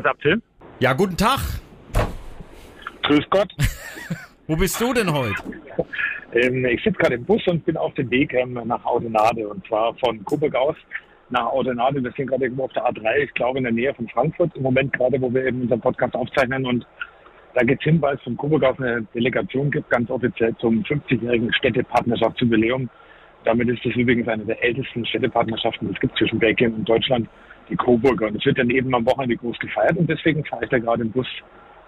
Thomas Apfel. Ja, guten Tag. Grüß Gott. Wo bist du denn heute? Ähm, ich sitze gerade im Bus und bin auf dem Weg ähm, nach Audenade und zwar von Coburg aus nach Audenade. Wir sind gerade irgendwo auf der A3, ich glaube in der Nähe von Frankfurt im Moment gerade, wo wir eben unseren Podcast aufzeichnen und da geht es hin, weil es von Coburg aus eine Delegation gibt, ganz offiziell zum 50-jährigen Städtepartnerschaftsjubiläum. Damit ist das übrigens eine der ältesten Städtepartnerschaften, die es gibt zwischen Belgien und Deutschland, die Coburger. Und es wird dann eben am Wochenende groß gefeiert und deswegen fahre ich da gerade im Bus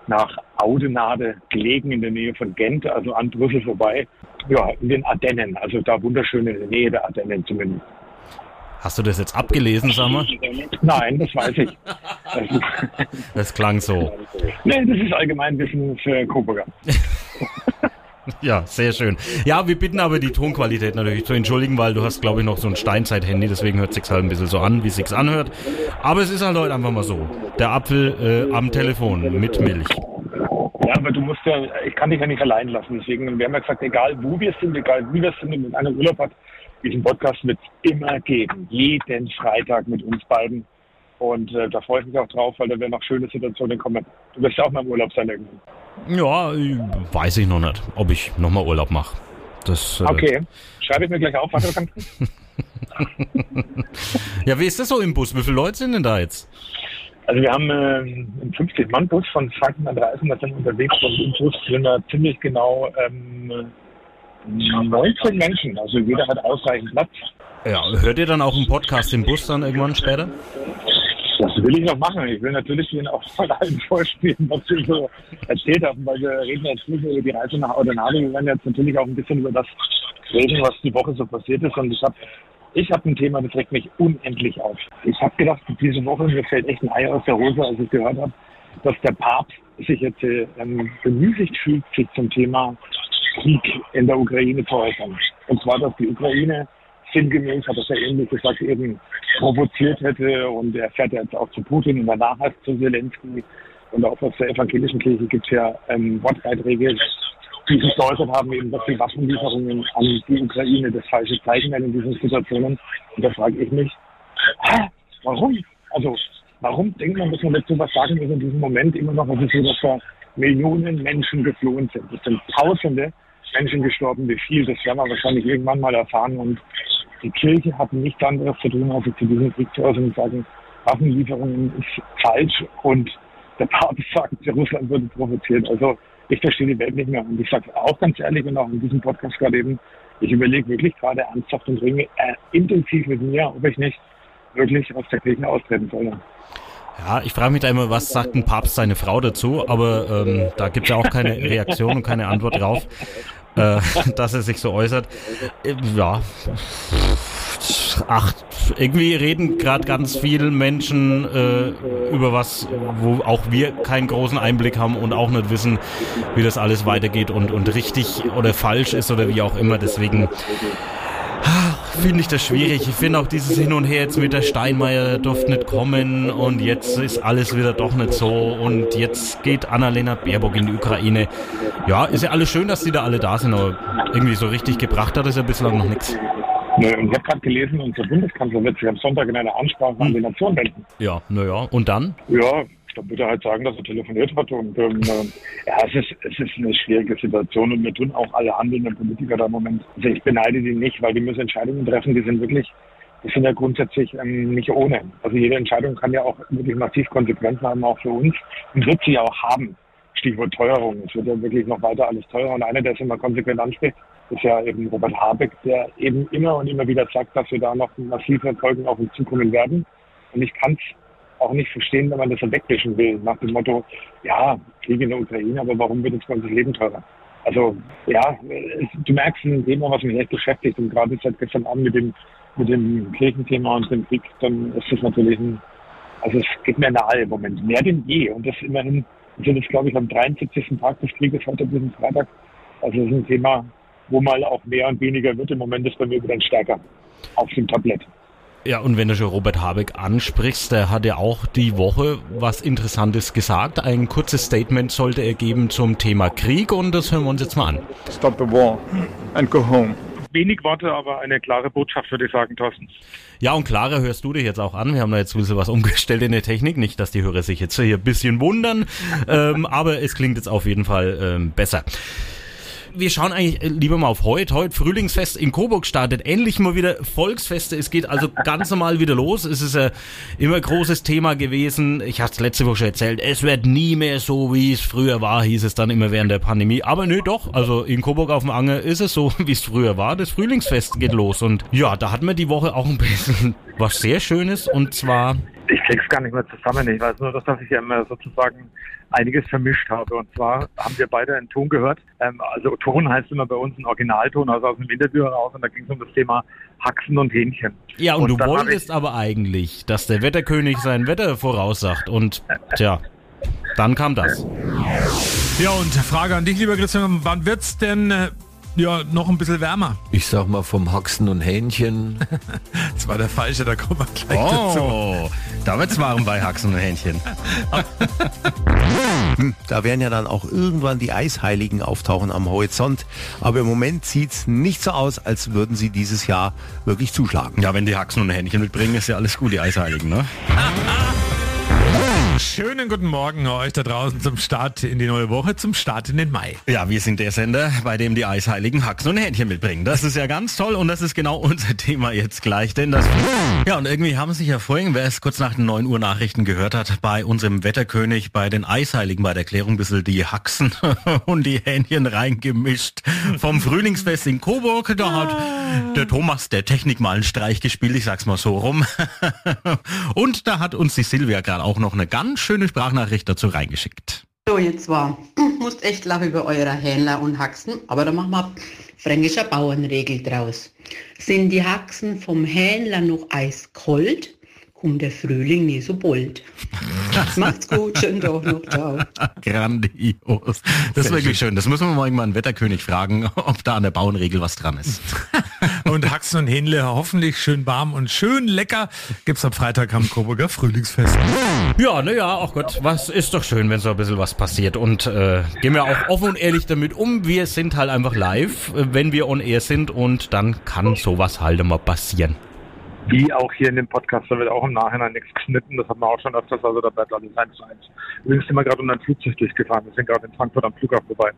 nach Audenade, gelegen in der Nähe von Gent, also an Brüssel vorbei. Ja, in den Ardennen, also da wunderschön in der Nähe der Ardennen zumindest. Hast du das jetzt abgelesen, sag mal? Nein, das weiß ich. Das, das klang so. Nee, das ist Allgemeinwissen für Coburger. Ja, sehr schön. Ja, wir bitten aber die Tonqualität natürlich zu entschuldigen, weil du hast, glaube ich, noch so ein Steinzeit-Handy, deswegen hört sich's halt ein bisschen so an, wie es sich anhört. Aber es ist halt heute einfach mal so. Der Apfel äh, am Telefon mit Milch. Ja, aber du musst ja, ich kann dich ja nicht allein lassen. Deswegen, wir haben ja gesagt, egal wo wir sind, egal wie wir sind, wenn einer Urlaub hat, diesen Podcast wird immer geben. Jeden Freitag mit uns beiden. Und äh, da freue ich mich auch drauf, weil da werden noch schöne Situationen kommen. Du wirst ja auch mal im Urlaub sein irgendwann. Ja, weiß ich noch nicht, ob ich nochmal Urlaub mache. Das, äh okay, schreibe ich mir gleich auf, was du kannst. ja, wie ist das so im Bus? Wie viele Leute sind denn da jetzt? Also wir haben äh, einen 50-Mann-Bus von Franken an Reisen, da sind unterwegs und im Bus sind da ziemlich genau ähm, 19 Menschen. Also jeder hat ausreichend Platz. Ja, hört ihr dann auch einen Podcast im Bus dann irgendwann später? Das will ich noch machen. Ich will natürlich Ihnen auch von allem vorspielen, was Sie so erzählt haben, weil wir reden jetzt nicht über die Reise nach Audenade. Wir werden jetzt natürlich auch ein bisschen über das reden, was die Woche so passiert ist. Und ich habe ich hab ein Thema, das regt mich unendlich auf. Ich habe gedacht, diese Woche, mir fällt echt ein Ei aus der Hose, als ich gehört habe, dass der Papst sich jetzt ähm, bemüßigt fühlt, sich zum Thema Krieg in der Ukraine zu äußern. Und zwar, dass die Ukraine sinngemäß, hat das ja ähnlich gesagt, eben provoziert hätte und er fährt jetzt auch zu Putin und danach halt zu Zelensky. Und auch aus der evangelischen Kirche gibt es ja ähm, Wortbeiträge, die sich geäußert haben, eben, dass die Waffenlieferungen an die Ukraine das falsche Zeichen werden in diesen Situationen. Und da frage ich mich, hä, warum? Also, warum denkt man, dass man dazu was sagen muss in diesem Moment immer noch? Es ist so, dass da Millionen Menschen geflohen sind. Es sind Tausende Menschen gestorben. Wie viel, das werden wir wahrscheinlich irgendwann mal erfahren. Und die Kirche hat nichts anderes zu tun, als zu diesem Krieg zu äußern und sagen, Waffenlieferungen ist falsch und der Papst sagt, Russland wurde provoziert. Also ich verstehe die Welt nicht mehr. Und ich sage auch ganz ehrlich und auch in diesem Podcast gerade eben, ich überlege wirklich gerade ernsthaft und ringe äh, intensiv mit mir, ob ich nicht wirklich aus der Kirche austreten soll. Ja, ich frage mich da immer, was sagt ein Papst seine Frau dazu, aber ähm, da gibt es ja auch keine Reaktion und keine Antwort drauf äh, dass er sich so äußert. Äh, ja, ach, irgendwie reden gerade ganz viele Menschen äh, über was, wo auch wir keinen großen Einblick haben und auch nicht wissen, wie das alles weitergeht und, und richtig oder falsch ist oder wie auch immer. Deswegen finde ich das schwierig. Ich finde auch dieses Hin und Her jetzt mit der Steinmeier durfte nicht kommen und jetzt ist alles wieder doch nicht so und jetzt geht Annalena Baerbock in die Ukraine. Ja, ist ja alles schön, dass die da alle da sind, aber irgendwie so richtig gebracht hat es ja bislang noch nichts. Ich habe gerade gelesen, unser Bundeskanzler wird sich am Sonntag in einer Ansprache hm. an die Nation wenden. Ja, naja, und dann? Ja, dann würde er halt sagen, dass er telefoniert hat. Und ähm, ja, es ist, es ist eine schwierige Situation und mir tun auch alle handelnden Politiker da im Moment. Also ich beneide die nicht, weil die müssen Entscheidungen treffen, die sind wirklich, die sind ja grundsätzlich ähm, nicht ohne. Also jede Entscheidung kann ja auch wirklich massiv Konsequenzen haben, auch für uns. Und wird sie auch haben. Stichwort Teuerung. Es wird ja wirklich noch weiter alles teurer. Und einer, der es immer konsequent anspricht, ist ja eben Robert Habeck, der eben immer und immer wieder sagt, dass wir da noch massive Folgen auf uns zukommen werden. Und ich kann es auch nicht verstehen, wenn man das wegwischen will, nach dem Motto, ja, Krieg in der Ukraine, aber warum wird das ganze Leben teurer? Also ja, du merkst ein Thema, was mich echt beschäftigt und gerade seit gestern Abend mit dem, mit dem Kirchenthema und dem Krieg, dann ist das natürlich ein, also es geht mir nahe im Moment, mehr denn je und das immerhin, wir sind jetzt glaube ich am 73. Tag des Krieges heute bis Freitag, also das ist ein Thema, wo mal auch mehr und weniger wird, im Moment ist bei mir wieder stärker auf dem Tablett. Ja, und wenn du schon Robert Habeck ansprichst, der hat ja auch die Woche was Interessantes gesagt. Ein kurzes Statement sollte er geben zum Thema Krieg und das hören wir uns jetzt mal an. Stop the war and go home. wenig Worte, aber eine klare Botschaft, würde ich sagen, Thorsten. Ja, und klarer hörst du dich jetzt auch an. Wir haben da jetzt ein bisschen was umgestellt in der Technik. Nicht, dass die Hörer sich jetzt hier ein bisschen wundern, ähm, aber es klingt jetzt auf jeden Fall ähm, besser wir schauen eigentlich lieber mal auf heute. Heute Frühlingsfest in Coburg startet. Endlich mal wieder Volksfeste. Es geht also ganz normal wieder los. Es ist ja immer großes Thema gewesen. Ich hatte es letzte Woche schon erzählt. Es wird nie mehr so, wie es früher war, hieß es dann immer während der Pandemie. Aber nö, doch. Also in Coburg auf dem Anger ist es so, wie es früher war. Das Frühlingsfest geht los. Und ja, da hatten wir die Woche auch ein bisschen was sehr Schönes. Und zwar ich krieg's gar nicht mehr zusammen. Ich weiß nur, dass ich ja immer sozusagen einiges vermischt habe. Und zwar haben wir beide einen Ton gehört. Ähm, also Ton heißt immer bei uns ein Originalton, also aus dem Interview heraus. Und da ging es um das Thema Haxen und Hähnchen. Ja, und, und du wolltest aber eigentlich, dass der Wetterkönig sein Wetter voraussagt. Und tja, dann kam das. Ja, und Frage an dich, lieber Christian, wann wird's denn äh, ja, noch ein bisschen wärmer. Ich sag mal vom Haxen und Hähnchen. das war der falsche, da kommen wir gleich oh, dazu. Da wird's warm bei Haxen und Hähnchen. Hm, da werden ja dann auch irgendwann die Eisheiligen auftauchen am Horizont. Aber im Moment sieht's nicht so aus, als würden sie dieses Jahr wirklich zuschlagen. Ja, wenn die Haxen und Hähnchen mitbringen, ist ja alles gut, die Eisheiligen, ne? Schönen guten Morgen euch da draußen zum Start in die neue Woche, zum Start in den Mai. Ja, wir sind der Sender, bei dem die Eisheiligen Haxen und Hähnchen mitbringen. Das ist ja ganz toll und das ist genau unser Thema jetzt gleich, denn das... Ja, und irgendwie haben sich ja vorhin, wer es kurz nach den 9 Uhr Nachrichten gehört hat, bei unserem Wetterkönig, bei den Eisheiligen, bei der Erklärung ein bisschen die Haxen und die Hähnchen reingemischt. Vom Frühlingsfest in Coburg, da hat der Thomas, der Technik, mal einen Streich gespielt, ich sag's mal so rum. und da hat uns die Silvia gerade auch noch eine ganz ganz schöne Sprachnachricht dazu reingeschickt. So, jetzt war, musst echt lachen über eure Händler und Haxen, aber da machen wir fränkischer Bauernregel draus. Sind die Haxen vom Händler noch eiskalt, kommt der Frühling nie so bald. Macht's gut, schönen Tag noch, ciao. Grandios. Das ist wirklich schön. Das müssen wir mal irgendwann einen Wetterkönig fragen, ob da an der Bauernregel was dran ist. und Haxen und Hähnle hoffentlich schön warm und schön lecker gibt's am Freitag am Coburger Frühlingsfest. Ja, naja, ach Gott, was ist doch schön, wenn so ein bisschen was passiert. Und äh, gehen wir auch offen und ehrlich damit um. Wir sind halt einfach live, wenn wir on air sind und dann kann sowas halt immer passieren wie auch hier in dem Podcast, da wird auch im Nachhinein nichts geschnitten. Das hat man auch schon öfters, also da bleibt alles eins zu eins. Übrigens sind wir gerade unter ein Flugzeug durchgefahren. Wir sind gerade in Frankfurt am Flughafen vorbei.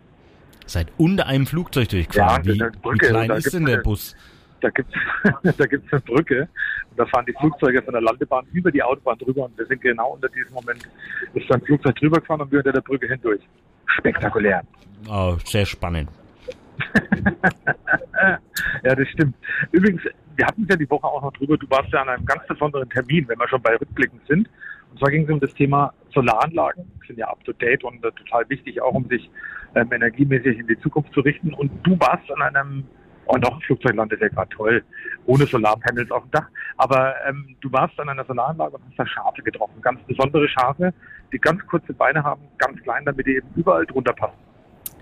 Seid unter einem Flugzeug durchgefahren? Ja, wie, wie klein ist denn der Bus? Da gibt's, da gibt's eine Brücke und da fahren die Flugzeuge von der Landebahn über die Autobahn drüber und wir sind genau unter diesem Moment, ist ein Flugzeug drüber gefahren und wir unter der Brücke hindurch. Spektakulär. Oh, sehr spannend. ja, das stimmt. Übrigens, wir hatten es ja die Woche auch noch drüber, du warst ja an einem ganz besonderen Termin, wenn wir schon bei Rückblicken sind. Und zwar ging es um das Thema Solaranlagen, die sind ja up to date und total wichtig, auch um sich ähm, energiemäßig in die Zukunft zu richten. Und du warst an einem, oh noch ein Flugzeug landet ja gerade toll, ohne Solarpanels auf dem Dach. Aber ähm, du warst an einer Solaranlage und hast da Schafe getroffen, ganz besondere Schafe, die ganz kurze Beine haben, ganz klein, damit die eben überall drunter passen.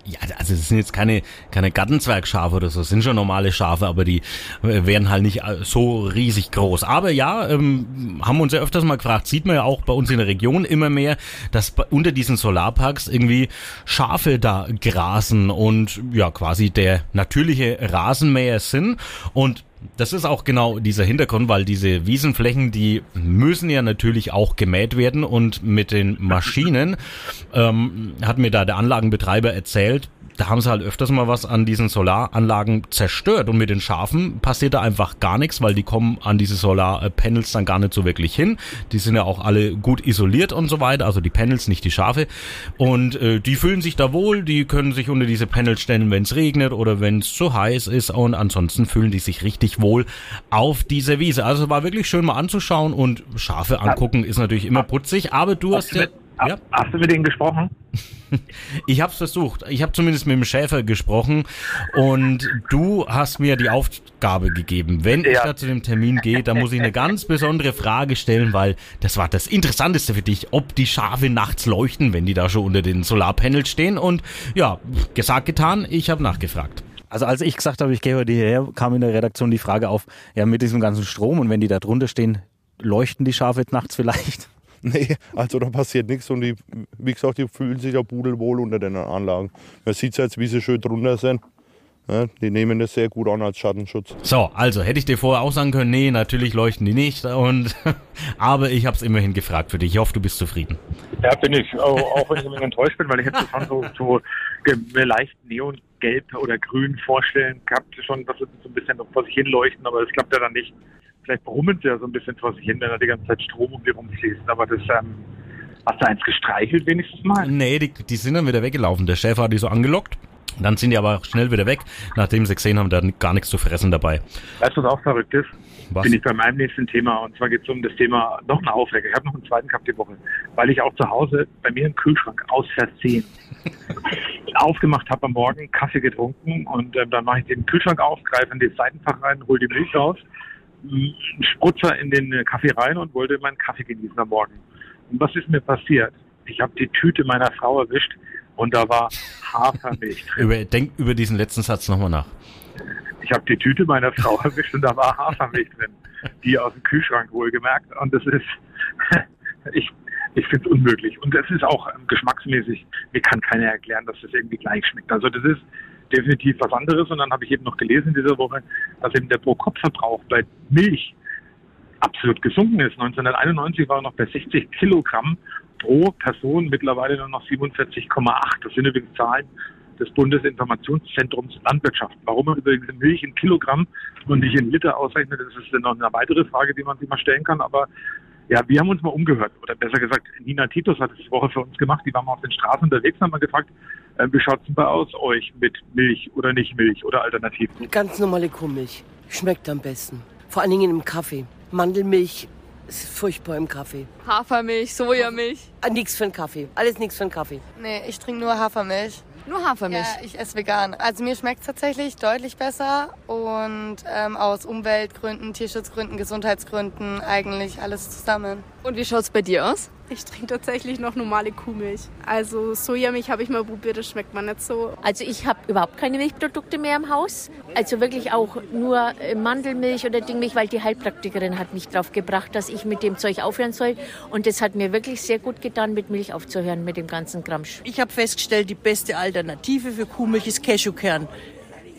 Ja, also es sind jetzt keine, keine Gartenzwergschafe oder so, es sind schon normale Schafe, aber die äh, werden halt nicht äh, so riesig groß. Aber ja, ähm, haben uns ja öfters mal gefragt, sieht man ja auch bei uns in der Region immer mehr, dass unter diesen Solarparks irgendwie Schafe da grasen und ja quasi der natürliche Rasenmäher sind. Und das ist auch genau dieser Hintergrund, weil diese Wiesenflächen, die müssen ja natürlich auch gemäht werden. Und mit den Maschinen, ähm, hat mir da der Anlagenbetreiber erzählt, da haben sie halt öfters mal was an diesen Solaranlagen zerstört und mit den Schafen passiert da einfach gar nichts, weil die kommen an diese Solarpanels dann gar nicht so wirklich hin. Die sind ja auch alle gut isoliert und so weiter, also die Panels, nicht die Schafe. Und äh, die fühlen sich da wohl, die können sich unter diese Panels stellen, wenn es regnet oder wenn es zu heiß ist und ansonsten fühlen die sich richtig wohl auf dieser Wiese. Also war wirklich schön mal anzuschauen und Schafe angucken ist natürlich immer putzig, aber du hast ja ja. Hast du mit denen gesprochen? Ich habe es versucht. Ich habe zumindest mit dem Schäfer gesprochen und du hast mir die Aufgabe gegeben. Wenn ja. ich da zu dem Termin gehe, dann muss ich eine ganz besondere Frage stellen, weil das war das Interessanteste für dich, ob die Schafe nachts leuchten, wenn die da schon unter den Solarpanels stehen. Und ja, gesagt, getan, ich habe nachgefragt. Also als ich gesagt habe, ich gehe heute hierher, kam in der Redaktion die Frage auf, ja mit diesem ganzen Strom und wenn die da drunter stehen, leuchten die Schafe nachts vielleicht? Nee, also da passiert nichts und die, wie gesagt, die fühlen sich ja pudelwohl unter den Anlagen. Man sieht es jetzt, wie sie schön drunter sind. Ja, die nehmen das sehr gut an als Schattenschutz. So, also hätte ich dir vorher auch sagen können, nee, natürlich leuchten die nicht. Und aber ich habe es immerhin gefragt für dich. Ich hoffe, du bist zufrieden. Ja, bin ich. Auch, auch wenn ich ein bisschen enttäuscht bin, weil ich hätte schon so, so mir leicht neongelb oder grün vorstellen gehabt, schon, dass es so ein bisschen noch vor sich hin leuchten, aber das klappt ja dann nicht. Vielleicht brummen sie ja so ein bisschen vor sich hin, wenn da die ganze Zeit Strom um die rumfließt. Aber das, ähm, hast du eins gestreichelt wenigstens mal? Nee, die, die sind dann wieder weggelaufen. Der Chef hat die so angelockt. Dann sind die aber schnell wieder weg, nachdem sie gesehen haben, da gar nichts zu fressen dabei. Weißt du, was auch verrückt ist? Was? Bin ich bei meinem nächsten Thema. Und zwar geht es um das Thema noch ein Aufreger. Ich habe noch einen zweiten gehabt die Woche, weil ich auch zu Hause bei mir im Kühlschrank aus Versehen aufgemacht habe am Morgen, Kaffee getrunken und ähm, dann mache ich den Kühlschrank auf, greife in das Seitenfach rein, hole die Milch raus, m, Sprutzer in den äh, Kaffee rein und wollte meinen Kaffee genießen am Morgen. Und was ist mir passiert? Ich habe die Tüte meiner Frau erwischt und da war Hafermilch drin. Über, denk über diesen letzten Satz nochmal nach. Ich habe die Tüte meiner Frau erwischt und da war Hafermilch drin, die aus dem Kühlschrank wohlgemerkt. Und das ist, ich, ich finde es unmöglich. Und es ist auch ähm, geschmacksmäßig, mir kann keiner erklären, dass das irgendwie gleich schmeckt. Also das ist definitiv was anderes. Und dann habe ich eben noch gelesen in dieser Woche, dass eben der Pro-Kopf-Verbrauch bei Milch absolut gesunken ist. 1991 war er noch bei 60 Kilogramm pro Person, mittlerweile nur noch 47,8. Das sind übrigens Zahlen des Bundesinformationszentrums Landwirtschaft. Warum man übrigens Milch in Kilogramm und nicht in Liter ausrechnet, das ist dann noch eine weitere Frage, die man sich mal stellen kann. Aber ja, wir haben uns mal umgehört. Oder besser gesagt, Nina Titus hat es die Woche für uns gemacht. Die waren mal auf den Straßen unterwegs und haben mal gefragt, äh, wie schaut's denn bei aus euch mit Milch oder nicht Milch oder Alternativen? Ganz normale Kuhmilch. Schmeckt am besten. Vor allen Dingen im Kaffee. Mandelmilch ist furchtbar im Kaffee. Hafermilch, Sojamilch. Ah, nix für den Kaffee. Alles nix für den Kaffee. Nee, ich trinke nur Hafermilch. Nur Hafermilch. Ja, ich esse vegan. Also mir schmeckt es tatsächlich deutlich besser und ähm, aus Umweltgründen, Tierschutzgründen, Gesundheitsgründen eigentlich alles zusammen. Und wie schaut's bei dir aus? Ich trinke tatsächlich noch normale Kuhmilch. Also Sojamilch habe ich mal probiert, das schmeckt mir nicht so. Also ich habe überhaupt keine Milchprodukte mehr im Haus. Also wirklich auch nur äh, Mandelmilch oder Dingmilch, weil die Heilpraktikerin hat mich drauf gebracht, dass ich mit dem Zeug aufhören soll. Und das hat mir wirklich sehr gut getan, mit Milch aufzuhören, mit dem ganzen Gramsch. Ich habe festgestellt, die beste Alternative für Kuhmilch ist Cashewkern.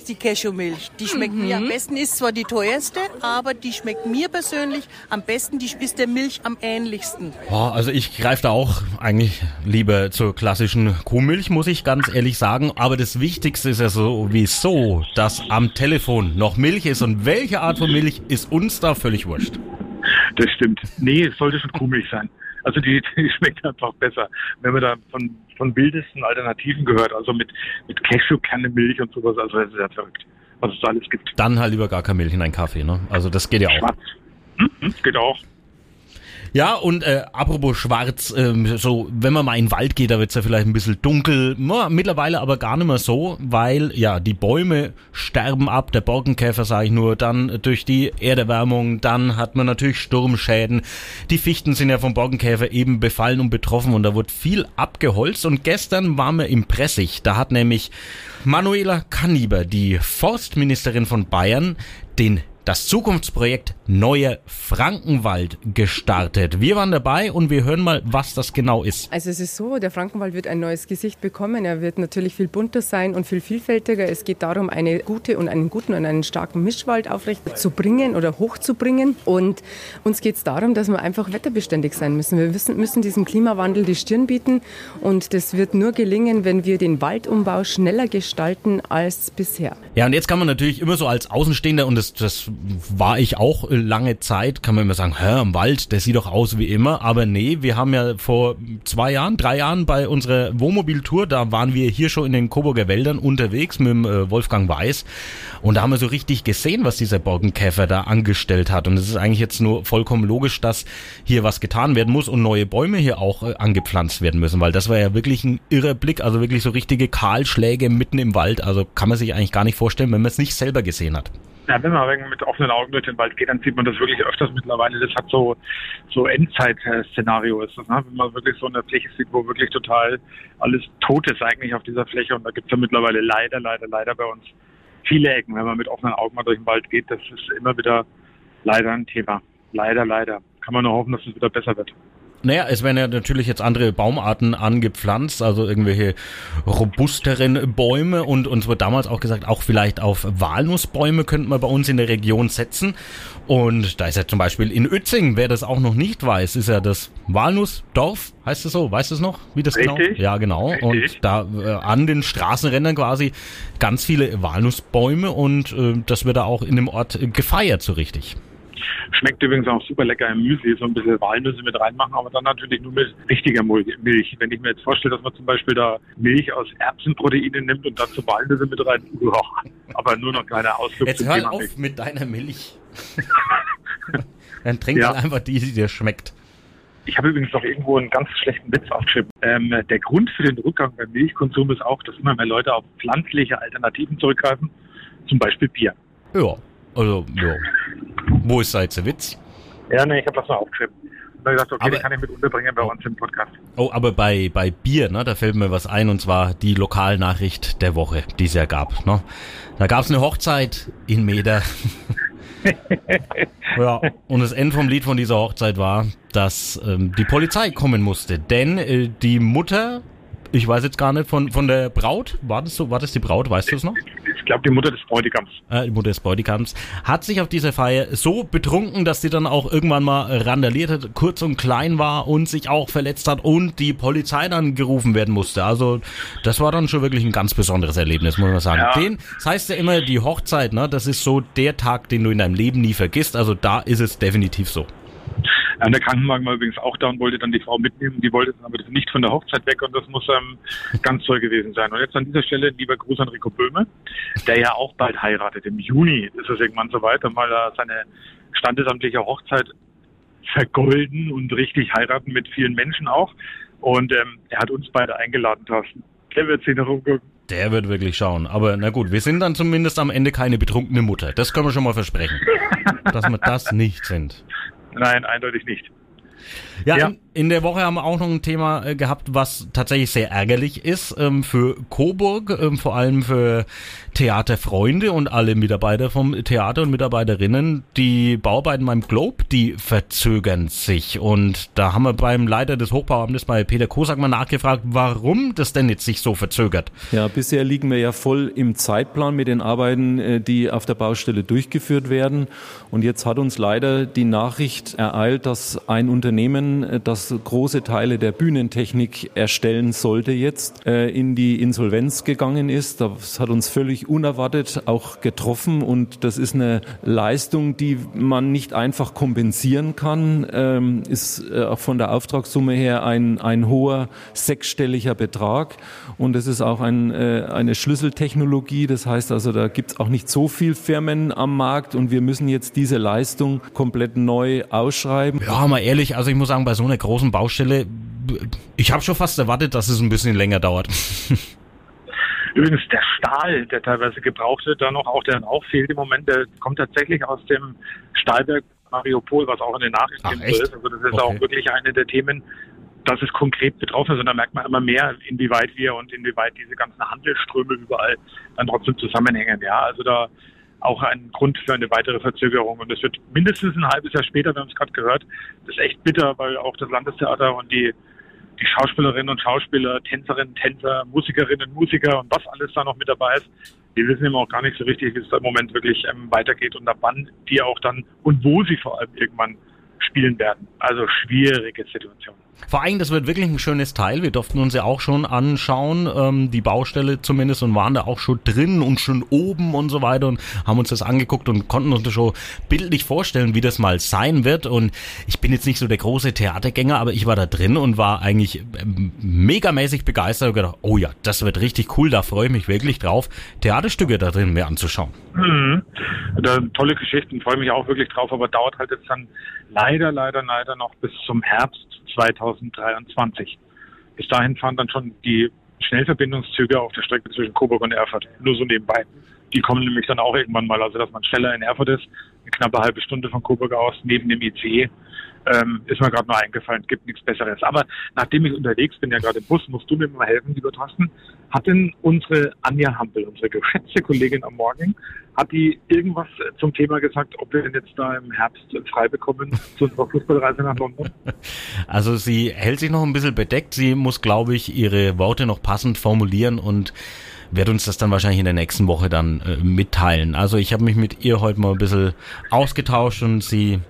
Die Cashewmilch. Die schmeckt mir am besten, ist zwar die teuerste, aber die schmeckt mir persönlich am besten, die ist der Milch am ähnlichsten. Oh, also ich greife da auch eigentlich lieber zur klassischen Kuhmilch, muss ich ganz ehrlich sagen. Aber das Wichtigste ist ja sowieso, dass am Telefon noch Milch ist. Und welche Art von Milch ist uns da völlig wurscht. Das stimmt. Nee, es sollte schon Kuhmilch sein. Also die, die schmeckt einfach besser. Wenn man da von, von wildesten Alternativen gehört, also mit, mit Cashewkerne-Milch und sowas, also das ist ja verrückt, was es da alles gibt. Dann halt lieber gar keine Milch in einen Kaffee, ne? Also das geht ja auch. Schwarz. Mhm, geht auch. Ja, und äh, apropos schwarz, ähm, so wenn man mal in den Wald geht, da wird's ja vielleicht ein bisschen dunkel. Ja, mittlerweile aber gar nicht mehr so, weil ja die Bäume sterben ab, der Borkenkäfer sage ich nur, dann durch die Erderwärmung, dann hat man natürlich Sturmschäden. Die Fichten sind ja vom Borkenkäfer eben befallen und betroffen und da wird viel abgeholzt. Und gestern waren wir im Pressig, da hat nämlich Manuela Kanniber, die Forstministerin von Bayern, den das Zukunftsprojekt Neuer Frankenwald gestartet. Wir waren dabei und wir hören mal, was das genau ist. Also es ist so, der Frankenwald wird ein neues Gesicht bekommen. Er wird natürlich viel bunter sein und viel vielfältiger. Es geht darum, eine gute und einen guten und einen starken Mischwald aufrecht zu bringen oder hochzubringen. Und uns geht es darum, dass wir einfach wetterbeständig sein müssen. Wir müssen, müssen diesem Klimawandel die Stirn bieten und das wird nur gelingen, wenn wir den Waldumbau schneller gestalten als bisher. Ja, und jetzt kann man natürlich immer so als Außenstehender, und das, das war ich auch lange Zeit, kann man immer sagen, hä, im Wald, der sieht doch aus wie immer. Aber nee, wir haben ja vor zwei Jahren, drei Jahren bei unserer Wohnmobiltour, da waren wir hier schon in den Coburger Wäldern unterwegs mit dem äh, Wolfgang Weiß. Und da haben wir so richtig gesehen, was dieser Borkenkäfer da angestellt hat. Und es ist eigentlich jetzt nur vollkommen logisch, dass hier was getan werden muss und neue Bäume hier auch äh, angepflanzt werden müssen, weil das war ja wirklich ein irrer Blick, also wirklich so richtige Kahlschläge mitten im Wald. Also kann man sich eigentlich gar nicht vorstellen, wenn man es nicht selber gesehen hat. Ja, wenn man mit offenen Augen durch den Wald geht, dann sieht man das wirklich öfters mittlerweile. Das hat so, so Endzeit-Szenario ist das, ne? Wenn man wirklich so eine Fläche sieht, wo wirklich total alles tot ist eigentlich auf dieser Fläche. Und da gibt's ja mittlerweile leider, leider, leider bei uns viele Ecken. Wenn man mit offenen Augen mal durch den Wald geht, das ist immer wieder leider ein Thema. Leider, leider. Kann man nur hoffen, dass es wieder besser wird. Naja, es werden ja natürlich jetzt andere Baumarten angepflanzt, also irgendwelche robusteren Bäume und uns wird damals auch gesagt, auch vielleicht auf Walnussbäume könnten wir bei uns in der Region setzen. Und da ist ja zum Beispiel in Uetzing, wer das auch noch nicht weiß, ist ja das Walnussdorf, heißt es so, weißt du es noch, wie das genau? Richtig. Ja, genau. Richtig. Und da äh, an den Straßenrändern quasi ganz viele Walnussbäume und äh, das wird da auch in dem Ort gefeiert so richtig. Schmeckt übrigens auch super lecker im Müsli, so ein bisschen Walnüsse mit reinmachen, aber dann natürlich nur mit richtiger Milch. Wenn ich mir jetzt vorstelle, dass man zum Beispiel da Milch aus Erbsenproteinen nimmt und dazu Walnüsse mit rein, uah, aber nur noch kleiner Ausflug Jetzt zum hör Thema auf Milch. mit deiner Milch. Dann trink Ja. einfach die, die dir schmeckt. Ich habe übrigens noch irgendwo einen ganz schlechten Witz aufgeschrieben. Ähm, der Grund für den Rückgang beim Milchkonsum ist auch, dass immer mehr Leute auf pflanzliche Alternativen zurückgreifen, zum Beispiel Bier. Ja, also, ja. Wo ist da jetzt der Witz? Ja, nee, ich habe das mal aufgeschrieben. Und dann gesagt, okay, Aber- den kann ich mit unterbringen bei uns im Podcast. Oh, aber bei, bei Bier, ne, da fällt mir was ein, und zwar die Lokalnachricht der Woche, die es ja gab. Ne? Da gab es eine Hochzeit in Meder. ja, und das Ende vom Lied von dieser Hochzeit war, dass ähm, die Polizei kommen musste. Denn äh, die Mutter, ich weiß jetzt gar nicht, von, von der Braut, war das so, war das die Braut, weißt du es noch? Ich glaube, die Mutter des Bräutigams. äh, die Mutter des Bräutigams, hat sich auf dieser Feier so betrunken, dass sie dann auch irgendwann mal randaliert hat, kurz und klein war und sich auch verletzt hat und die Polizei dann gerufen werden musste. Also das war dann schon wirklich ein ganz besonderes Erlebnis, muss man sagen. Ja. Den, das heißt ja immer, die Hochzeit, ne, das ist so der Tag, den du in deinem Leben nie vergisst. Also da ist es definitiv so. Ja, der Krankenwagen war übrigens auch da und wollte dann die Frau mitnehmen. Die wollte dann aber nicht von der Hochzeit weg und das muss ähm, ganz toll gewesen sein. Und jetzt an dieser Stelle lieber Gruß an Rico Böhme, der ja auch bald heiratet. Im Juni ist es irgendwann soweit. Dann mal er seine standesamtliche Hochzeit vergolden und richtig heiraten mit vielen Menschen auch. Und ähm, er hat uns beide eingeladen, Thorsten. Der wird sich noch umgucken. Der wird wirklich schauen. Aber na gut, wir sind dann zumindest am Ende keine betrunkene Mutter. Das können wir schon mal versprechen. dass wir das nicht sind. Nein, eindeutig nicht. Ja, Ja. In, in der Woche haben wir auch noch ein Thema äh, gehabt, was tatsächlich sehr ärgerlich ist ähm, für Coburg, ähm, vor allem für Theaterfreunde und alle Mitarbeiter vom Theater und Mitarbeiterinnen. Die Bauarbeiten beim Globe, die verzögern sich. Und da haben wir beim Leiter des Hochbauamtes bei Peter Kosak mal nachgefragt, warum das denn jetzt sich so verzögert. Ja, bisher liegen wir ja voll im Zeitplan mit den Arbeiten, äh, die auf der Baustelle durchgeführt werden. Und jetzt hat uns leider die Nachricht ereilt, dass ein Unternehmen, äh, das große Teile der Bühnentechnik erstellen sollte, jetzt äh, in die Insolvenz gegangen ist. Das hat uns völlig unerwartet auch getroffen und das ist eine Leistung, die man nicht einfach kompensieren kann. Ähm, ist äh, auch von der Auftragssumme her ein, ein hoher sechsstelliger Betrag und es ist auch ein, eine Schlüsseltechnologie. Das heißt also, da gibt es auch nicht so viel Firmen am Markt und wir müssen jetzt diese Leistung komplett neu ausschreiben. Ja, mal ehrlich, also ich muss sagen, bei so einer großen Baustelle, ich habe schon fast erwartet, dass es ein bisschen länger dauert. Übrigens, der Stahl, der teilweise gebraucht wird, da noch auch der auch fehlt im Moment, der kommt tatsächlich aus dem Stahlwerk Mariupol, was auch in den Nachrichten ist. Also das ist Okay. auch wirklich eine der Themen, dass es konkret betroffen ist. Und da merkt man immer mehr, inwieweit wir und inwieweit diese ganzen Handelsströme überall dann trotzdem zusammenhängen. Ja, also da auch ein Grund für eine weitere Verzögerung. Und es wird mindestens ein halbes Jahr später, wir haben es gerade gehört, das ist echt bitter, weil auch das Landestheater und die die Schauspielerinnen und Schauspieler, Tänzerinnen, Tänzer, Musikerinnen, Musiker und was alles da noch mit dabei ist. Die wissen immer auch gar nicht so richtig, wie es da im Moment wirklich ähm, weitergeht und ab wann die auch dann und wo sie vor allem irgendwann spielen werden. Also schwierige Situation. Vor allem, das wird wirklich ein schönes Teil. Wir durften uns ja auch schon anschauen, ähm, die Baustelle zumindest, und waren da auch schon drin und schon oben und so weiter und haben uns das angeguckt und konnten uns das schon bildlich vorstellen, wie das mal sein wird. Und ich bin jetzt nicht so der große Theatergänger, aber ich war da drin und war eigentlich ähm, megamäßig begeistert und gedacht, oh ja, das wird richtig cool, da freue ich mich wirklich drauf, Theaterstücke da drin mir anzuschauen. Mhm. Da, tolle Geschichten, freue mich auch wirklich drauf, aber dauert halt jetzt dann leider, leider, leider noch bis zum Herbst 2023. Bis dahin fahren dann schon die Schnellverbindungszüge auf der Strecke zwischen Coburg und Erfurt. Nur so nebenbei. Die kommen nämlich dann auch irgendwann mal, also dass man schneller in Erfurt ist eine knappe halbe Stunde von Coburg aus, neben dem ICE. Ähm, ist mir gerade noch eingefallen, gibt nichts Besseres. Aber nachdem ich unterwegs bin, ja gerade im Bus, musst du mir mal helfen, lieber Thorsten. Hat denn unsere Anja Hampel, unsere geschätzte Kollegin am Morgen, hat die irgendwas zum Thema gesagt, ob wir denn jetzt da im Herbst frei bekommen zu unserer Fußballreise nach London? Also sie hält sich noch ein bisschen bedeckt. Sie muss, glaube ich, ihre Worte noch passend formulieren und wird uns das dann wahrscheinlich in der nächsten Woche dann äh, mitteilen. Also ich habe mich mit ihr heute mal ein bisschen ausgetauscht und sie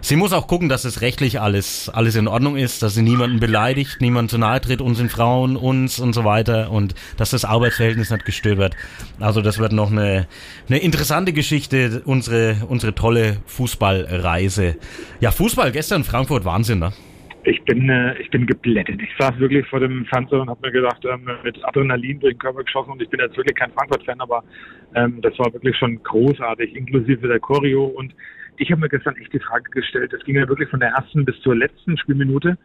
Sie muss auch gucken, dass es rechtlich alles, alles in Ordnung ist, dass sie niemanden beleidigt, niemand zu nahe tritt, unseren Frauen, uns und so weiter und dass das Arbeitsverhältnis nicht gestört wird. Also das wird noch eine, eine interessante Geschichte, unsere, unsere tolle Fußballreise. Ja, Fußball gestern Frankfurt, Wahnsinn, ne? Ich bin, äh, ich bin geblättet. Ich saß wirklich vor dem Fernseher und habe mir gedacht, ähm, mit Adrenalin durch den Körper geschossen und ich bin jetzt wirklich kein Frankfurt-Fan, aber ähm, das war wirklich schon großartig, inklusive der Choreo und ich habe mir gestern echt die Frage gestellt, es ging ja wirklich von der ersten bis zur letzten Spielminute.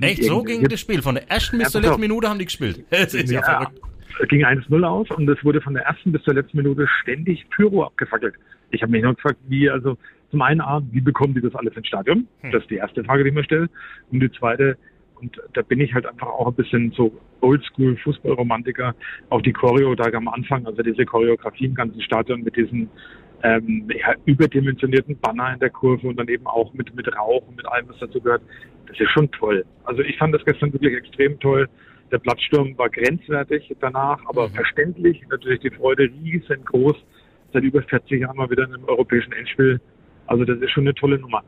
Echt, so ging das Spiel? Von der ersten bis zur letzten Minute haben die gespielt? Das ist ja, ja verrückt. Es ging 1-0 aus und es wurde von der ersten bis zur letzten Minute ständig Pyro abgefackelt. Ich habe mich noch gefragt, wie, also zum einen, wie bekommen die das alles ins Stadion? Hm. Das ist die erste Frage, die ich mir stelle. Und die zweite, und da bin ich halt einfach auch ein bisschen so oldschool Fußballromantiker, auch die Choreo da am Anfang, also diese Choreografie im ganzen Stadion mit diesen ähm, ja, überdimensionierten Banner in der Kurve und dann eben auch mit, mit Rauch und mit allem, was dazu gehört. Das ist schon toll. Also ich fand das gestern wirklich extrem toll. Der Platzsturm war grenzwertig danach, aber mhm. verständlich. Natürlich die Freude riesengroß. Seit über 40 Jahren mal wieder in einem europäischen Endspiel. Also das ist schon eine tolle Nummer.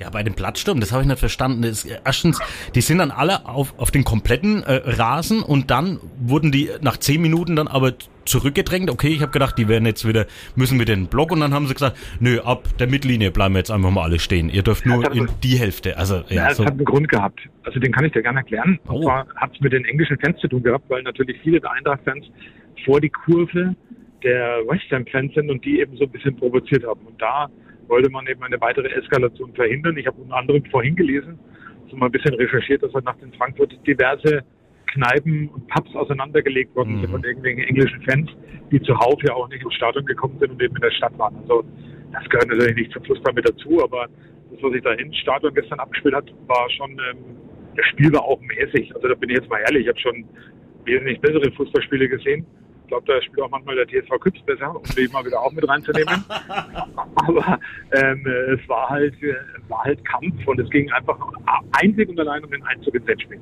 Ja, bei dem Plattsturm, das habe ich nicht verstanden. Das, erstens, die sind dann alle auf, auf den kompletten äh, Rasen und dann wurden die nach zehn Minuten dann aber zurückgedrängt. Okay, ich habe gedacht, die werden jetzt wieder, müssen wir den Block und dann haben sie gesagt, nö, ab der Mittellinie bleiben wir jetzt einfach mal alle stehen. Ihr dürft nur in die Hälfte. Also, ja, ja es so. hat einen Grund gehabt. Also den kann ich dir gerne erklären. Und oh. zwar hat es mit den englischen Fans zu tun gehabt, weil natürlich viele der Eintracht-Fans vor die Kurve der West Ham-Fans sind und die eben so ein bisschen provoziert haben. Und da wollte man eben eine weitere Eskalation verhindern. Ich habe unter anderem vorhin gelesen, so mal ein bisschen recherchiert, dass halt nach den Frankfurt diverse Kneipen und Pubs auseinandergelegt worden sind mhm. von irgendwelchen englischen Fans, die zuhauf ja auch nicht ins Stadion gekommen sind und eben in der Stadt waren. Also das gehört natürlich nicht zum Fußball mit dazu, aber das, was sich da im Stadion gestern abgespielt hat, war schon, ähm, das Spiel war auch mäßig. Also da bin ich jetzt mal ehrlich, ich habe schon wesentlich bessere Fußballspiele gesehen. Ich glaube, da spielt auch manchmal der TSV Küps besser, um den mal wieder auch mit reinzunehmen. Aber ähm, es war halt, äh, war halt Kampf und es ging einfach einzig und allein um den Einzug ins Endspiel.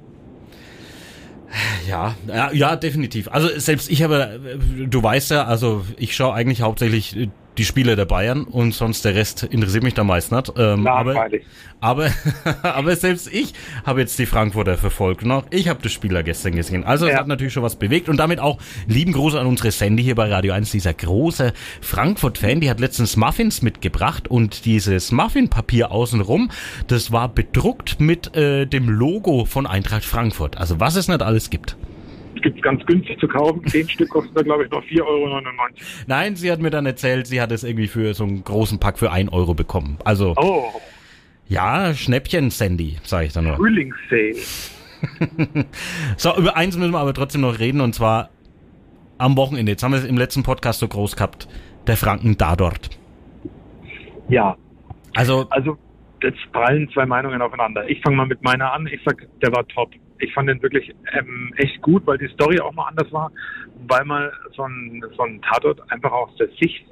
Ja, ja, ja, definitiv. Also selbst ich habe, du weißt ja, also ich schaue eigentlich hauptsächlich die Spiele der Bayern und sonst der Rest interessiert mich da meist nicht. Ähm, ja, aber, aber, aber selbst ich habe jetzt die Frankfurter verfolgt noch. Ich habe das Spieler gestern gesehen. Also es ja. hat natürlich schon was bewegt und damit auch lieben Gruß an unsere Sandy hier bei Radio 1, dieser große Frankfurt-Fan, die hat letztens Muffins mitgebracht und dieses Muffin-Papier außenrum, das war bedruckt mit äh, dem Logo von Eintracht Frankfurt. Also was es nicht alles gibt gibt es ganz günstig zu kaufen. Zehn Stück kosten da, glaube ich, noch 4,99 Euro. Nein, sie hat mir dann erzählt, sie hat es irgendwie für so einen großen Pack für 1 Euro bekommen. Also. Oh. Ja, Schnäppchen, Sandy, sage ich dann nur. Frühlingssale. so, über eins müssen wir aber trotzdem noch reden und zwar am Wochenende. Jetzt haben wir es im letzten Podcast so groß gehabt. Der Franken da dort. Ja. Also. Also, jetzt prallen zwei Meinungen aufeinander. Ich fange mal mit meiner an. Ich sag, der war top ich fand den wirklich ähm, echt gut, weil die Story auch mal anders war, weil mal so ein, so ein Tatort einfach aus der Sicht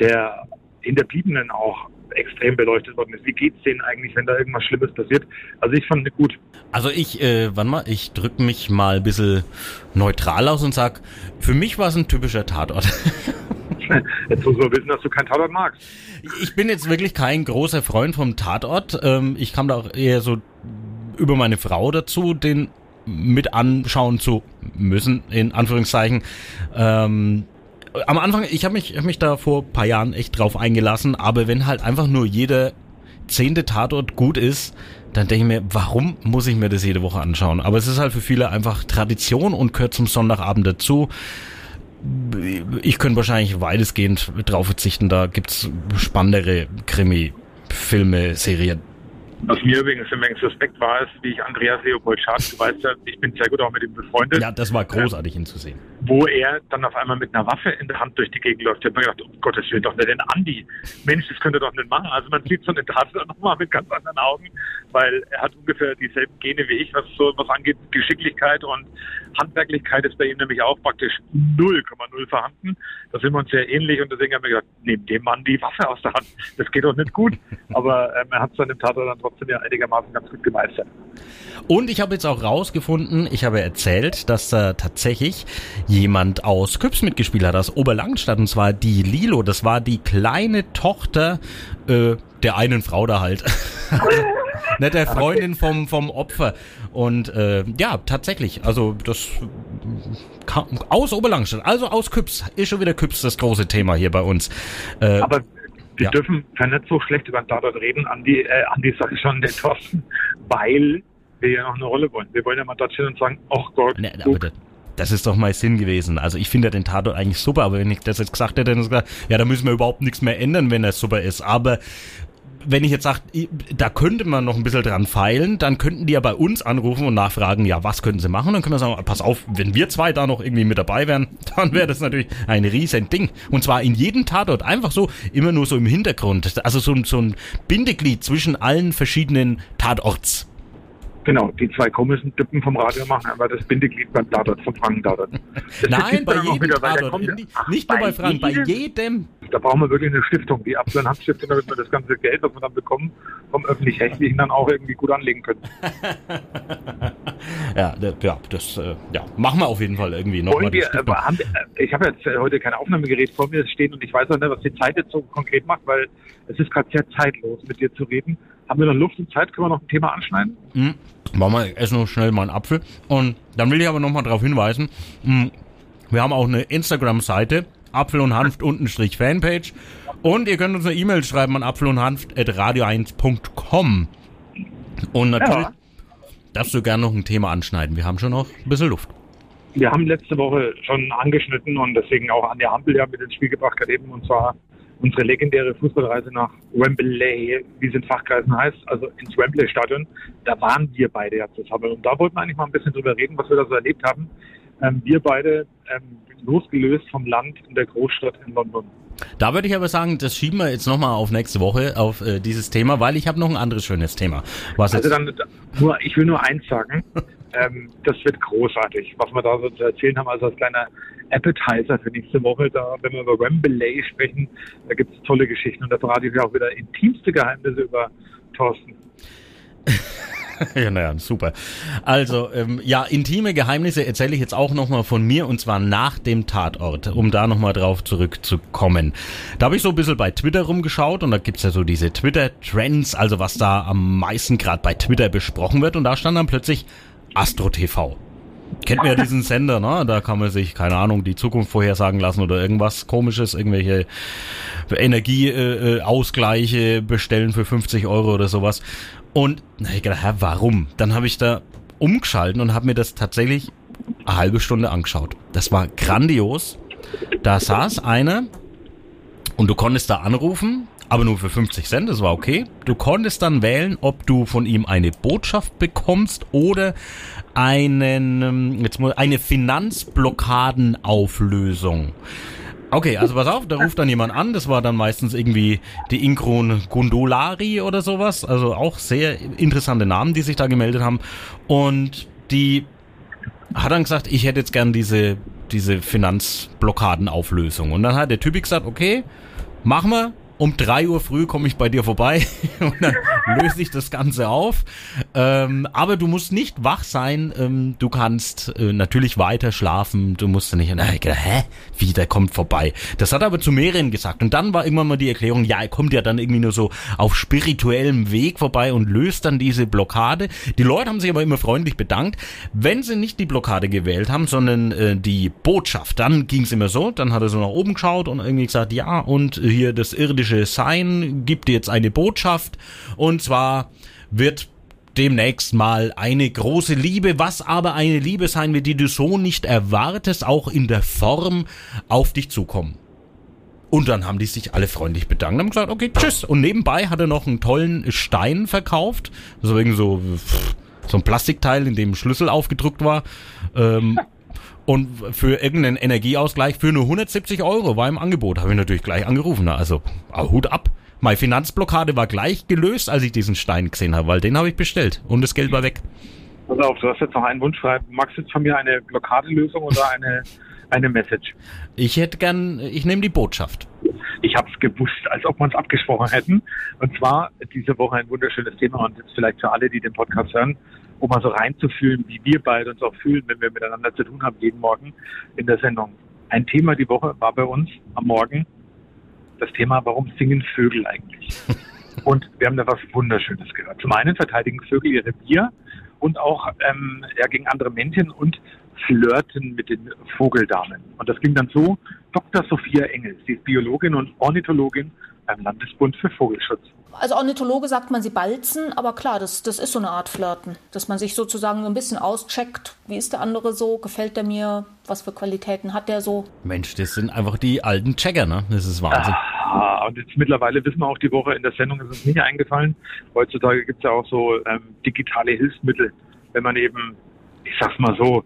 der Hinterbliebenen auch extrem beleuchtet worden ist. Wie geht's denen eigentlich, wenn da irgendwas Schlimmes passiert? Also ich fand es gut. Also ich, äh, wann mal, ich drücke mich mal ein bisschen neutral aus und sag, für mich war es ein typischer Tatort. Jetzt muss man wissen, dass du keinen Tatort magst. Ich bin jetzt wirklich kein großer Freund vom Tatort. Ähm, ich kam da auch eher so über meine Frau dazu, den mit anschauen zu müssen, in Anführungszeichen. Ähm, am Anfang, ich habe mich, hab mich da vor paar Jahren echt drauf eingelassen, aber wenn halt einfach nur jeder zehnte Tatort gut ist, dann denke ich mir, warum muss ich mir das jede Woche anschauen? Aber es ist halt für viele einfach Tradition und gehört zum Sonntagabend dazu. Ich könnte wahrscheinlich weitestgehend drauf verzichten, da gibt's spannendere Krimi, Filme, Serien Was mir übrigens im Respekt war, ist, wie ich Andreas Leopold Schatz, du weißt ja, ich bin sehr gut auch mit ihm befreundet. Ja, das war großartig, ihn zu sehen. Wo er dann auf einmal mit einer Waffe in der Hand durch die Gegend läuft. Ich habe mir gedacht, um Gottes Willen, doch nicht den Andi. Mensch, das könnte doch nicht machen. Also man sieht so eine Tatsache nochmal mit ganz anderen Augen, weil er hat ungefähr dieselben Gene wie ich, was so was angeht, Geschicklichkeit und Handwerklichkeit ist bei ihm nämlich auch praktisch 0,0 vorhanden. Da sind wir uns sehr ähnlich und deswegen haben wir gesagt, nehmt dem Mann die Waffe aus der Hand. Das geht doch nicht gut. Aber ähm, er hat es dann im Tatort dann trotzdem ja einigermaßen ganz gut gemeistert. Und ich habe jetzt auch rausgefunden, ich habe erzählt, dass da tatsächlich jemand aus Küps mitgespielt hat, aus Oberlangstadt, und zwar die Lilo. Das war die kleine Tochter äh, der einen Frau da halt. Nicht der Freundin vom, vom Opfer. Und äh, ja, tatsächlich, also das kam aus Oberlangstadt, also aus Küps. Ist schon wieder Küps das große Thema hier bei uns. Äh, Aber wir ja. dürfen ja nicht so schlecht über den Tatort reden, Andi, äh, Andi sag ich schon, den Thorsten, weil wir ja noch eine Rolle wollen. Wir wollen ja mal dort stehen und sagen, ach Gott, Ne, aber das, das ist doch mein Sinn gewesen. Also ich finde ja den Tatort eigentlich super, aber wenn ich das jetzt gesagt hätte, dann hätte ich gesagt, ja, da müssen wir überhaupt nichts mehr ändern, wenn er super ist. Aber wenn ich jetzt sage, da könnte man noch ein bisschen dran feilen, dann könnten die ja bei uns anrufen und nachfragen, ja, was könnten sie machen? Dann können wir sagen, pass auf, wenn wir zwei da noch irgendwie mit dabei wären, dann wäre das natürlich ein riesen Ding. Und zwar in jedem Tatort, einfach so, immer nur so im Hintergrund. Also so, so ein Bindeglied zwischen allen verschiedenen Tatorts. Genau, die zwei komischen Typen vom Radio machen aber das Bindeglied beim Tatort, vom Franken-Tatort. Das Nein, bei jedem wieder, Tatort. kommt Nicht- Ach, nicht nur bei Franken, bei jedem. Da brauchen wir wirklich eine Stiftung, die Apfel- und Handstiftung, damit wir das ganze Geld, was wir dann bekommen, vom Öffentlich-Rechtlichen dann auch irgendwie gut anlegen können. Ja, da- ja, das äh, ja, machen wir auf jeden Fall irgendwie nochmal. Wir, äh, haben, äh, ich habe jetzt heute kein Aufnahmegerät vor mir stehen und ich weiß auch nicht, was die Zeit jetzt so konkret macht, weil es ist gerade sehr zeitlos, mit dir zu reden. Haben wir noch Luft und Zeit? Können wir noch ein Thema anschneiden? Hm, machen wir erst noch schnell mal einen Apfel. Und dann will ich aber nochmal darauf hinweisen, hm, wir haben auch eine Instagram-Seite, Apfel und Hanft untenstrich Fanpage. Und ihr könnt uns eine E-Mail schreiben an apfel und Hanft at radio1.com. Und natürlich Ja. darfst du gerne noch ein Thema anschneiden. Wir haben schon noch ein bisschen Luft. Wir haben letzte Woche schon angeschnitten und deswegen auch an der Ampel ja mit ins Spiel gebracht gerade eben und zwar unsere legendäre Fußballreise nach Wembley, wie es in Fachkreisen heißt, also ins Wembley-Stadion. Da waren wir beide ja zusammen und da wollten wir eigentlich mal ein bisschen drüber reden, was wir da so erlebt haben. Ähm, wir beide ähm, losgelöst vom Land in der Großstadt in London. Da würde ich aber sagen, das schieben wir jetzt nochmal auf nächste Woche, auf äh, dieses Thema, weil ich habe noch ein anderes schönes Thema. Was Also jetzt, dann nur, ich will nur eins sagen, ähm, das wird großartig, was wir da so zu erzählen haben, also als kleiner Appetizer für nächste Woche, da, wenn wir über Wembley sprechen, da gibt es tolle Geschichten und da verrate ich dir auch wieder intimste Geheimnisse über Thorsten. ja, naja, super. Also, ähm, ja, intime Geheimnisse erzähle ich jetzt auch nochmal von mir und zwar nach dem Tatort, um da nochmal drauf zurückzukommen. Da habe ich so ein bisschen bei Twitter rumgeschaut und da gibt's ja so diese Twitter-Trends, also was da am meisten gerade bei Twitter besprochen wird und da stand dann plötzlich Astro TV. Kennt man ja diesen Sender, ne? Da kann man sich, keine Ahnung, die Zukunft vorhersagen lassen oder irgendwas komisches, irgendwelche Energieausgleiche Ausgleiche bestellen für 50 Euro oder sowas. Und na, ich gedacht, hä, warum? Dann habe ich da umgeschalten und habe mir das tatsächlich eine halbe Stunde angeschaut. Das war grandios. Da saß einer und du konntest da anrufen, aber nur für 50 Cent, das war okay. Du konntest dann wählen, ob du von ihm eine Botschaft bekommst oder einen, ähm, jetzt muss, eine Finanzblockadenauflösung. Okay, also pass auf, da ruft dann jemand an, das war dann meistens irgendwie die Inkron Gundolari oder sowas, also auch sehr interessante Namen, die sich da gemeldet haben. Und die hat dann gesagt, ich hätte jetzt gern diese, diese Finanzblockadenauflösung. Und dann hat der Typ gesagt, okay, machen wir, um drei Uhr früh komme ich bei dir vorbei und dann löse ich das Ganze auf. Ähm, aber du musst nicht wach sein. Ähm, du kannst äh, natürlich weiter schlafen. Du musst nicht. Na, gedacht, hä? Wie, der kommt vorbei? Das hat er aber zu mehreren gesagt. Und dann war irgendwann mal die Erklärung, ja, er kommt ja dann irgendwie nur so auf spirituellem Weg vorbei und löst dann diese Blockade. Die Leute haben sich aber immer freundlich bedankt. Wenn sie nicht die Blockade gewählt haben, sondern äh, die Botschaft, dann ging es immer so. Dann hat er so nach oben geschaut und irgendwie gesagt, ja, und hier das irdische Sein gibt dir jetzt eine Botschaft. Und zwar wird demnächst mal eine große Liebe, was aber eine Liebe sein wird, die du so nicht erwartest, auch in der Form auf dich zukommen. Und dann haben die sich alle freundlich bedankt und haben gesagt, okay, tschüss. Und nebenbei hat er noch einen tollen Stein verkauft. So irgendwie so, so ein Plastikteil, in dem ein Schlüssel aufgedruckt war. Ähm, und für irgendeinen Energieausgleich für nur 170 Euro war im Angebot. Habe ich natürlich gleich angerufen. Also, Hut ab. Meine Finanzblockade war gleich gelöst, als ich diesen Stein gesehen habe, weil den habe ich bestellt und das Geld war weg. Pass auf, du hast jetzt noch einen Wunsch. Magst du jetzt von mir eine Blockadelösung oder eine, eine Message? Ich hätte gern, ich nehme die Botschaft. Ich habe es gewusst, als ob wir uns abgesprochen hätten. Und zwar diese Woche ein wunderschönes Thema und jetzt vielleicht für alle, die den Podcast hören, um mal so reinzufühlen, wie wir beide uns auch fühlen, wenn wir miteinander zu tun haben, jeden Morgen in der Sendung. Ein Thema die Woche war bei uns am Morgen das Thema, warum singen Vögel eigentlich? Und wir haben da was Wunderschönes gehört. Zum einen verteidigen Vögel ihre Bier und auch ähm, ja, gegen andere Männchen und flirten mit den Vogeldamen. Und das ging dann so, Dr. Sophia Engels, sie ist Biologin und Ornithologin beim Landesbund für Vogelschutz. Als Ornithologe sagt man, sie balzen, aber klar, das, das ist so eine Art Flirten, dass man sich sozusagen so ein bisschen auscheckt. Wie ist der andere so? Gefällt der mir? Was für Qualitäten hat der so? Mensch, das sind einfach die alten Checker, ne? Das ist Wahnsinn. Ah, und jetzt mittlerweile wissen wir auch die Woche in der Sendung ist uns nicht eingefallen. Heutzutage gibt es ja auch so ähm, digitale Hilfsmittel, wenn man eben, ich sag's mal so,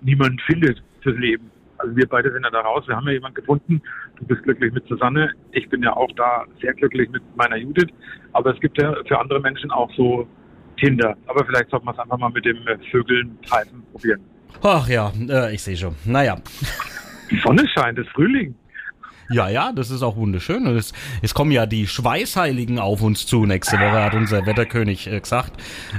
niemanden findet fürs Leben. Also wir beide sind ja da raus. Wir haben ja jemanden gefunden. Du bist glücklich mit Susanne. Ich bin ja auch da sehr glücklich mit meiner Judith. Aber es gibt ja für andere Menschen auch so Tinder. Aber vielleicht sollten wir es einfach mal mit dem Vögeln treiben probieren. Ach ja, äh, ich sehe schon. Naja. Die Sonne scheint, es ist Frühling. Ja, ja, das ist auch wunderschön. Und es, es kommen ja die Schweißheiligen auf uns zu nächste Woche, hat unser Wetterkönig äh, gesagt.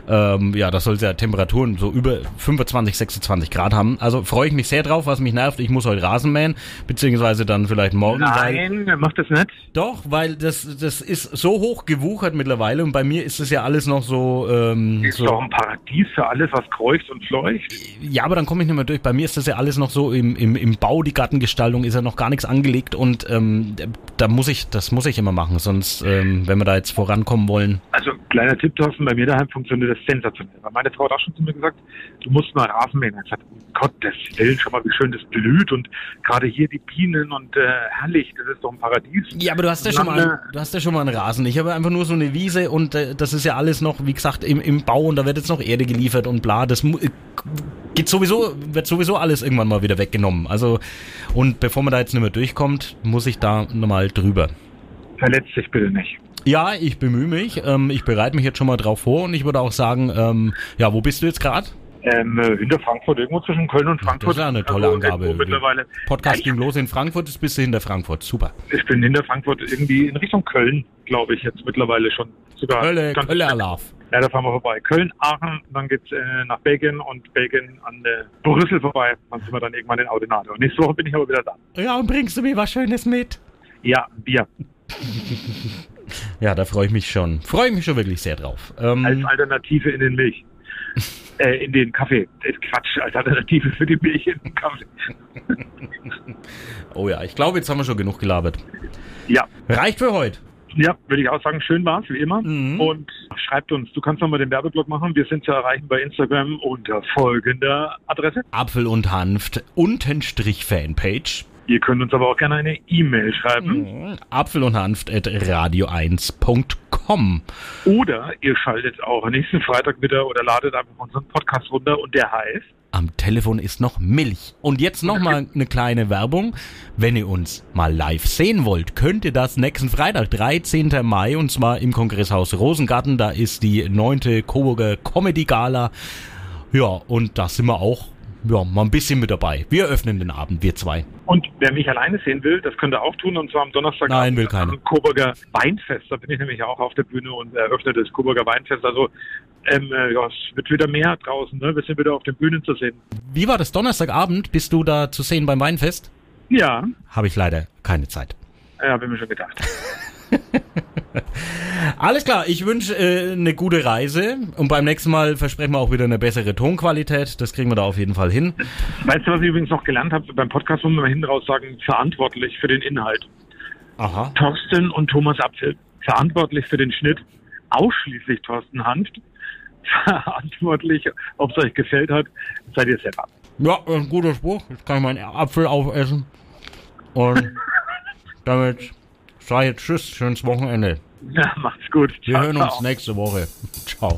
Ähm, ja, das soll ja Temperaturen so über 25, 26 Grad haben. Also freue ich mich sehr drauf, was mich nervt. Ich muss heute Rasen mähen, beziehungsweise dann vielleicht morgen. Nein, weil, macht das nicht. Doch, weil das, das ist so hoch gewuchert mittlerweile und bei mir ist es ja alles noch so... Ähm, ist so, doch ein Paradies für alles, was kreucht und fleucht. Ja, aber dann komme ich nicht mehr durch. Bei mir ist das ja alles noch so im, im, im Bau, die Gartengestaltung ist ja noch gar nichts angelegt und und ähm, da muss ich, das muss ich immer machen, sonst, ähm, wenn wir da jetzt vorankommen wollen. Also kleiner Tipp, Thorsten, bei mir daheim funktioniert das sensationell. Weil meine Frau hat auch schon zu mir gesagt, du musst mal Rasen mähen. Ich gesagt, um Gottes Willen, schau mal, wie schön das blüht und gerade hier die Bienen und äh, herrlich, das ist doch ein Paradies. Ja, aber du hast ja schon mal, du hast ja schon mal einen Rasen. Ich habe einfach nur so eine Wiese und äh, das ist ja alles noch, wie gesagt, im, im Bau und da wird jetzt noch Erde geliefert und bla. Das äh, geht sowieso, wird sowieso alles irgendwann mal wieder weggenommen. Also, und bevor man da jetzt nicht mehr durchkommt, muss ich da nochmal drüber. Verletz dich bitte nicht. Ja, ich bemühe mich. Ähm, ich bereite mich jetzt schon mal drauf vor und ich würde auch sagen, ähm, ja, wo bist du jetzt gerade? Ähm, hinter Frankfurt, irgendwo zwischen Köln und Frankfurt. Das ist ja eine tolle Also Angabe. Mittlerweile. Podcast ging los in Frankfurt, jetzt bist du hinter Frankfurt. Super. Ich bin hinter Frankfurt irgendwie in Richtung Köln, glaube ich, jetzt mittlerweile schon. Sogar Hölle, ganz- Hölle Alarv. Ja, da fahren wir vorbei. Köln, Aachen, dann geht's äh, nach Belgien und Belgien an äh, Brüssel vorbei. Dann sind wir dann irgendwann in Audenade. Und nächste Woche bin ich aber wieder da. Ja, und bringst du mir was Schönes mit? Ja, Bier. Ja, da freue ich mich schon. Freue ich mich schon wirklich sehr drauf. Ähm, Als Alternative in den Milch. äh, in den Kaffee. Quatsch, als Alternative für die Milch in den Kaffee. oh ja, ich glaube, jetzt haben wir schon genug gelabert. Ja. Reicht für heute. Ja, würde ich auch sagen, schön war's, wie immer. Mhm. Und schreibt uns, du kannst nochmal den Werbeblock machen. Wir sind zu erreichen bei Instagram unter folgender Adresse. Apfel und Hanft, Untenstrich Fanpage. Ihr könnt uns aber auch gerne eine E-Mail schreiben. Mhm. Apfel und Hanft at radio1.com. Oder ihr schaltet auch nächsten Freitag wieder oder ladet einfach unseren Podcast runter und der heißt Am Telefon ist noch Milch. Und jetzt nochmal eine kleine Werbung. Wenn ihr uns mal live sehen wollt, könnt ihr das nächsten Freitag, 13. Mai, und zwar im Kongresshaus Rosengarten. Da ist die neunte Coburger Comedy Gala. Ja, und da sind wir auch ja, mal ein bisschen mit dabei. Wir öffnen den Abend, wir zwei. Und wer mich alleine sehen will, das könnt ihr auch tun. Und zwar am Donnerstag Nein, will am Coburger Weinfest. Da bin ich nämlich auch auf der Bühne und eröffne das Coburger Weinfest. Also ähm, äh, ja, es wird wieder mehr draußen. Ne? Wir sind wieder auf den Bühnen zu sehen. Wie war das Donnerstagabend? Bist du da zu sehen beim Weinfest? Ja, Habe ich leider keine Zeit. ja habe ich mir schon gedacht. Alles klar, ich wünsche äh, eine gute Reise und beim nächsten Mal versprechen wir auch wieder eine bessere Tonqualität. Das kriegen wir da auf jeden Fall hin. Weißt du, was ich übrigens noch gelernt habe? Beim Podcast muss man hinten raus sagen, verantwortlich für den Inhalt. Aha. Thorsten und Thomas Apfel. Verantwortlich für den Schnitt. Ausschließlich Thorsten Hanft. Verantwortlich, ob es euch gefällt hat, seid ihr selber. Ja, ein guter Spruch. Jetzt kann ich meinen Apfel aufessen. Und damit sage ich Tschüss, schönes Wochenende. Ja, macht's gut. Wir Ciao, hören uns ciao. nächste Woche. Ciao.